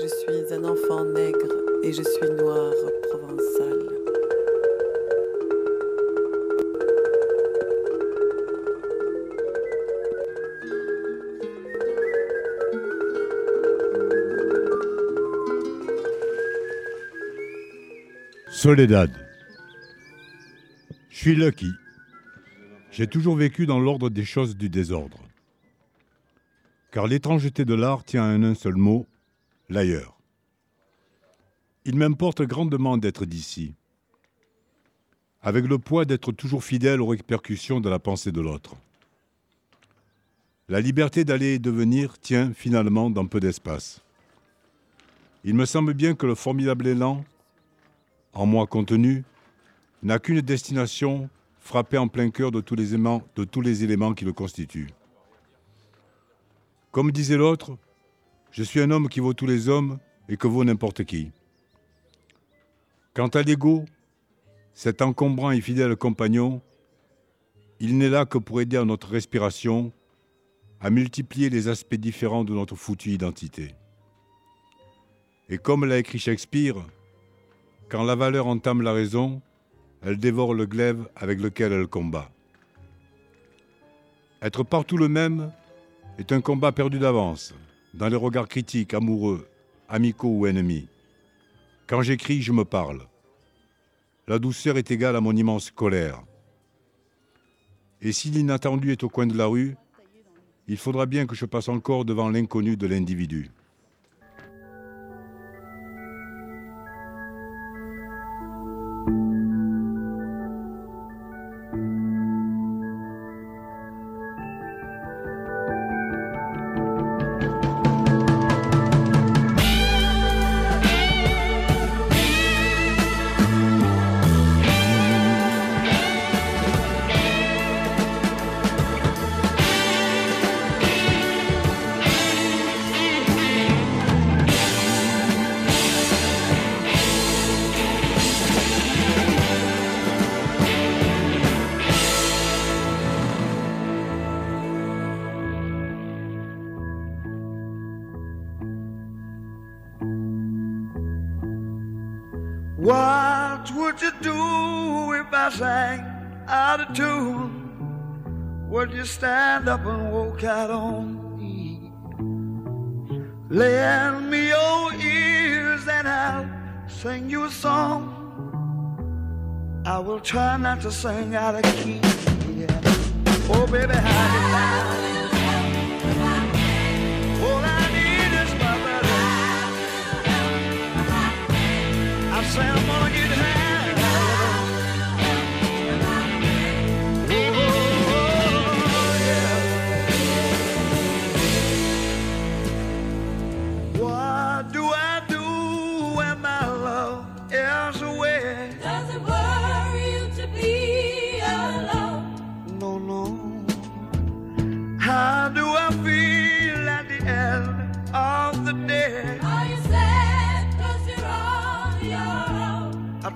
Je suis un enfant nègre et je suis noir provençal. Soledad. Je suis lucky. J'ai toujours vécu dans l'ordre des choses du désordre. Car l'étrangeté de l'art tient à un seul mot, l'ailleurs. Il m'importe grandement d'être d'ici, avec le poids d'être toujours fidèle aux répercussions de la pensée de l'autre. La liberté d'aller et de venir tient finalement dans peu d'espace. Il me semble bien que le formidable élan, en moi contenu, n'a qu'une destination frappée en plein cœur de tous les aimants, de tous les éléments qui le constituent. Comme disait l'autre, je suis un homme qui vaut tous les hommes et que vaut n'importe qui. Quant à l'ego, cet encombrant et fidèle compagnon, il n'est là que pour aider à notre respiration, à multiplier les aspects différents de notre foutue identité. Et comme l'a écrit Shakespeare, quand la valeur entame la raison, elle dévore le glaive avec lequel elle combat. Être partout le même est un combat perdu d'avance, dans les regards critiques, amoureux, amicaux ou ennemis. Quand j'écris, je me parle. La douceur est égale à mon immense colère. Et si l'inattendu est au coin de la rue, il faudra bien que je passe encore devant l'inconnu de l'individu. You a song. I will try not to sing out of key. Yeah. Oh, baby, how do you like? All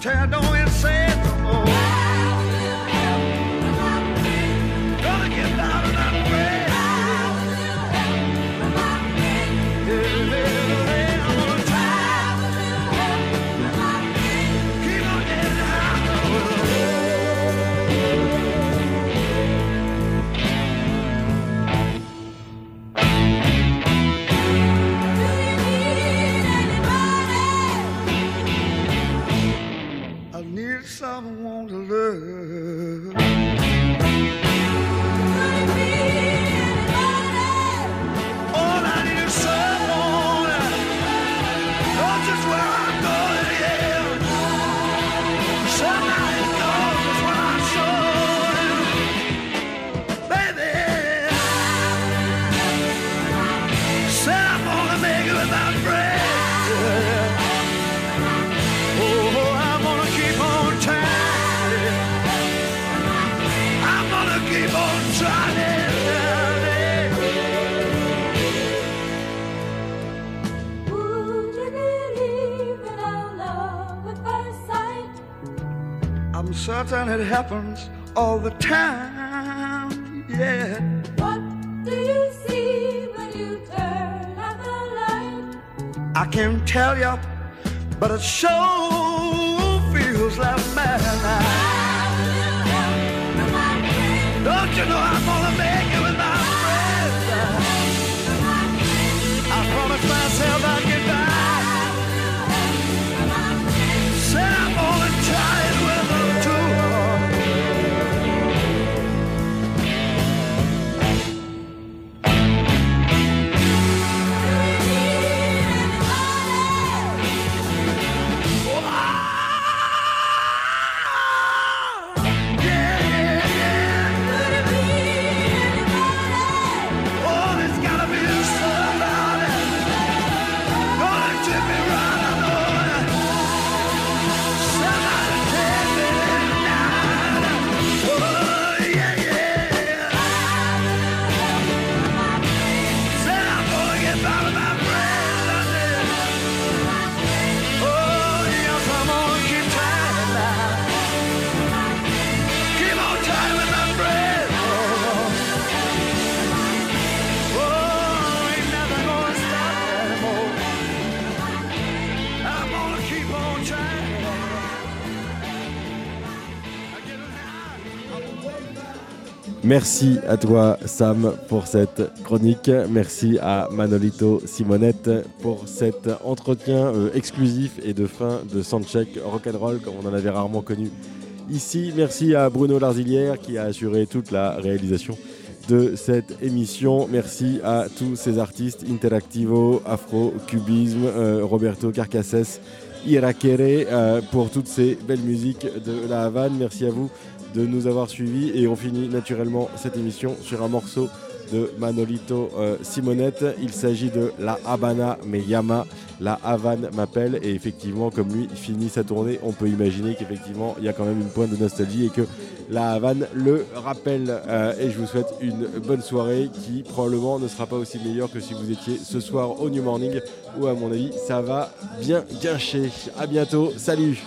own? I I'm it happens all the time. Yeah. What do you see when you turn out the light? I can't tell you, but it sure feels like madness. Merci à toi Sam pour cette chronique. Merci à Manolito Simonette pour cet entretien euh, exclusif et de fin de Soundcheck Rock'n'Roll comme on en avait rarement connu ici. Merci à Bruno Larzilière qui a assuré toute la réalisation de cette émission. Merci à tous ces artistes Interactivo, Afro, Cubisme, euh, Roberto Carcasses, Irakere euh, pour toutes ces belles musiques de la Havane. Merci à vous de nous avoir suivis et on finit naturellement cette émission sur un morceau de Manolito euh, Simonette. Il s'agit de La Habana me llama, La Havane m'appelle et effectivement comme lui finit sa tournée, on peut imaginer qu'effectivement il y a quand même une pointe de nostalgie et que La Havane le rappelle. Euh, et je vous souhaite une bonne soirée qui probablement ne sera pas aussi meilleure que si vous étiez ce soir au New Morning où à mon avis ça va bien guincher. À bientôt, salut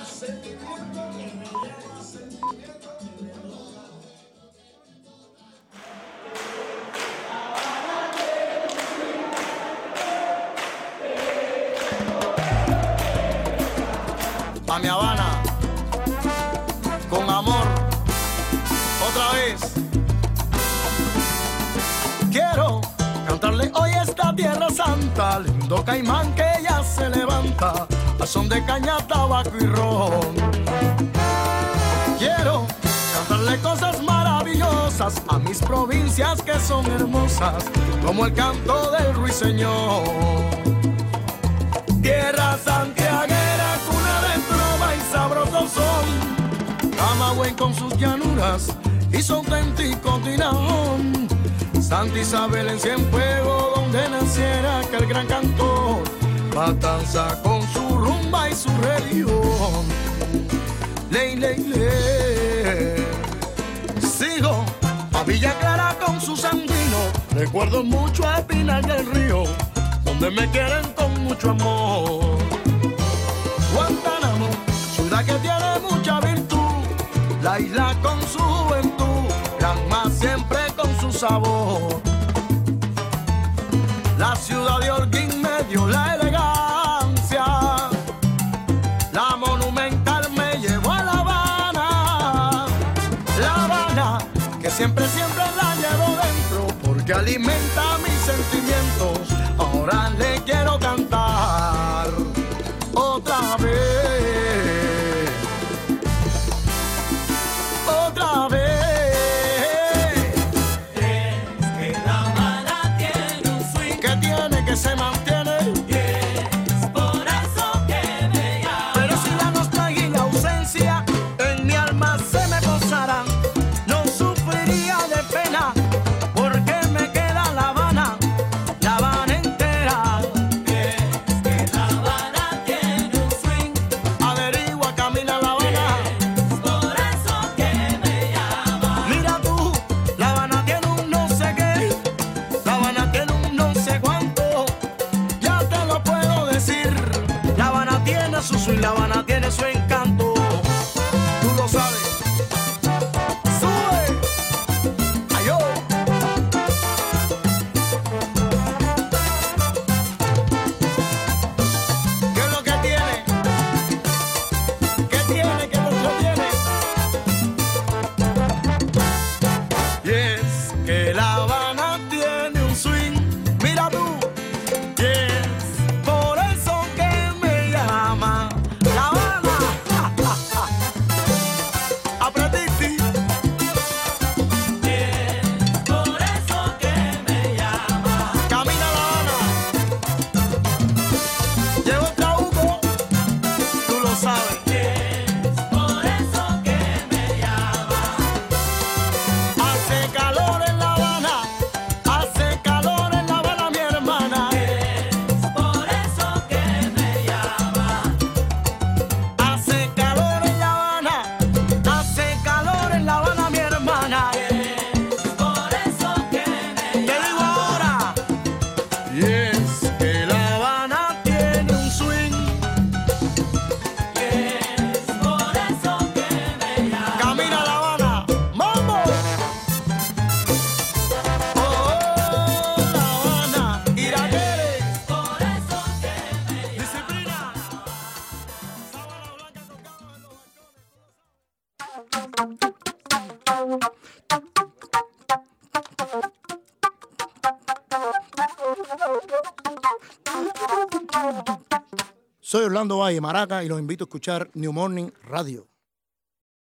como el canto del ruiseñor Tierra santiaguera, cuna de trova y sabroso son. Camagüey con sus llanuras y su auténtico tinajón. Santa Isabel en Cienfuegos, donde naciera aquel gran cantor. Matanza con su rumba y su religión. Ley, ley, ley. Sigo a Villa Clara con su sandino. Recuerdo mucho a Pinar del Río, donde me quieren con mucho amor. Guantánamo, ciudad que tiene mucha virtud. La isla con su juventud, Granma siempre con su sabor. La ciudad de Orguín me dio la alimenta mis sentimientos. Ahora le quiero cantar Orlando Valle Maraca y los invito a escuchar New Morning Radio.